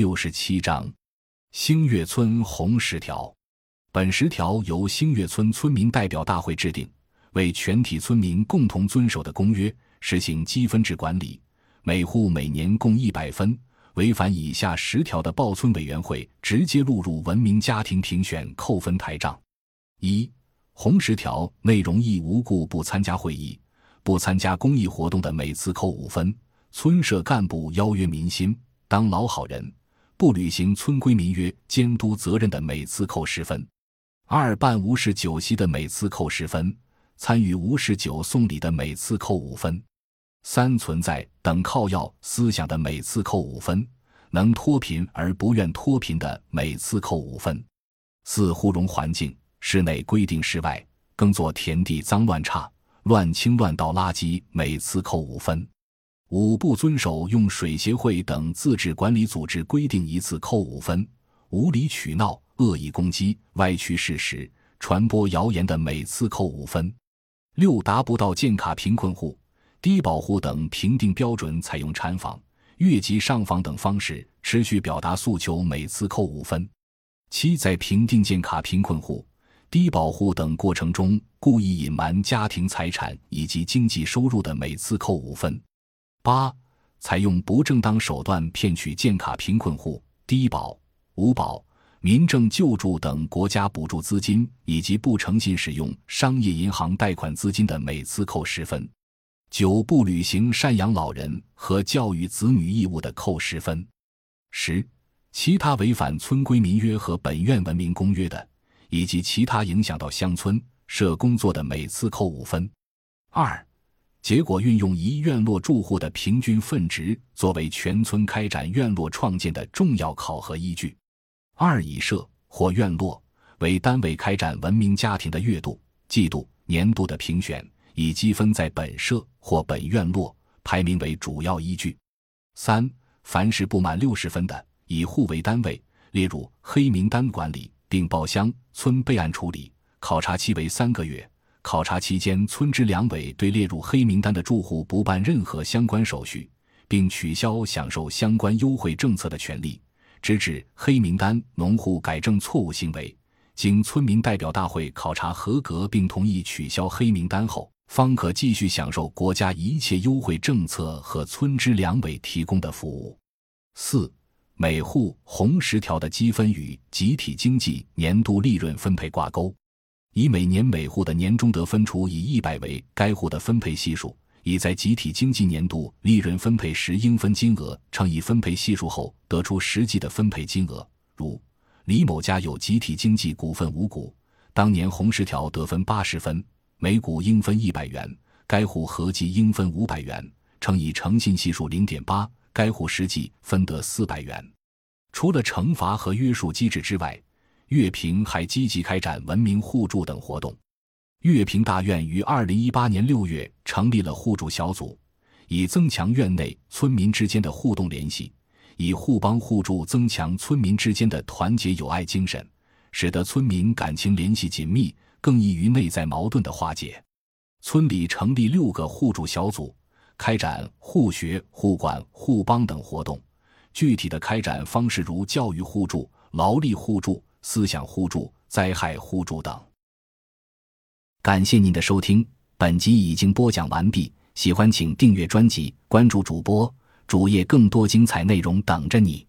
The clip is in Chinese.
六十七章，星月村红十条。本十条由星月村村民代表大会制定，为全体村民共同遵守的公约，实行积分制管理。每户每年共一百分，违反以下十条的报村委员会直接录入文明家庭评选扣分台账。一、红十条内容一无故不参加会议、不参加公益活动的，每次扣五分。村社干部邀约民心、当老好人，不履行村规民约、监督责任的，每次扣十分；二办无事酒席的，每次扣十分；参与无事酒送礼的，每次扣五分；三存在等靠要思想的，每次扣五分；能脱贫而不愿脱贫的，每次扣五分；四护容环境，室内规定室外耕作田地脏乱差、乱倾乱倒垃圾，每次扣五分。五不遵守用水协会等自治管理组织规定，一次扣五分；无理取闹、恶意攻击、歪曲事实、传播谣言的，每次扣五分。六达不到建卡贫困户、低保户等评定标准，采用缠访、越级上访等方式持续表达诉求，每次扣五分。七在评定建卡贫困户、低保户等过程中，故意隐瞒家庭财产以及经济收入的，每次扣五分。八、采用不正当手段骗取建卡贫困户、低保、五保、民政救助等国家补助资金，以及不诚信使用商业银行贷款资金的，每次扣十分；九、不履行赡养老人和教育子女义务的，扣十分；十、其他违反村规民约和本院文明公约的，以及其他影响到乡村社工作的，每次扣五分。二。结果运用一院落住户的平均分值作为全村开展院落创建的重要考核依据。二以社或院落为单位开展文明家庭的月度、季度、年度的评选，以积分在本社或本院落排名为主要依据。三凡是不满六十分的，以户为单位列入黑名单管理，并报乡村备案处理，考察期为三个月。考察期间，村支两委对列入黑名单的住户不办任何相关手续，并取消享受相关优惠政策的权利，直至黑名单农户改正错误行为，经村民代表大会考察合格并同意取消黑名单后，方可继续享受国家一切优惠政策和村支两委提供的服务。四、每户红十条的积分与集体经济年度利润分配挂钩。以每年每户的年终得分除以一百为该户的分配系数，以在集体经济年度利润分配时应分金额乘以分配系数后得出实际的分配金额。如李某家有集体经济股份五股，当年红十条得分八十分，每股应分一百元，该户合计应分五百元，乘以诚信系数零点八，该户实际分得四百元。除了惩罚和约束机制之外，乐平还积极开展文明互助等活动。乐平大院于二零一八年六月成立了互助小组，以增强院内村民之间的互动联系，以互帮互助增强村民之间的团结友爱精神，使得村民感情联系紧密，更易于内在矛盾的化解。村里成立六个互助小组，开展互学、互管、互帮等活动。具体的开展方式如教育互助、劳力互助。思想互助、灾害互助等。感谢您的收听，本集已经播讲完毕。喜欢请订阅专辑，关注主播主页，更多精彩内容等着你。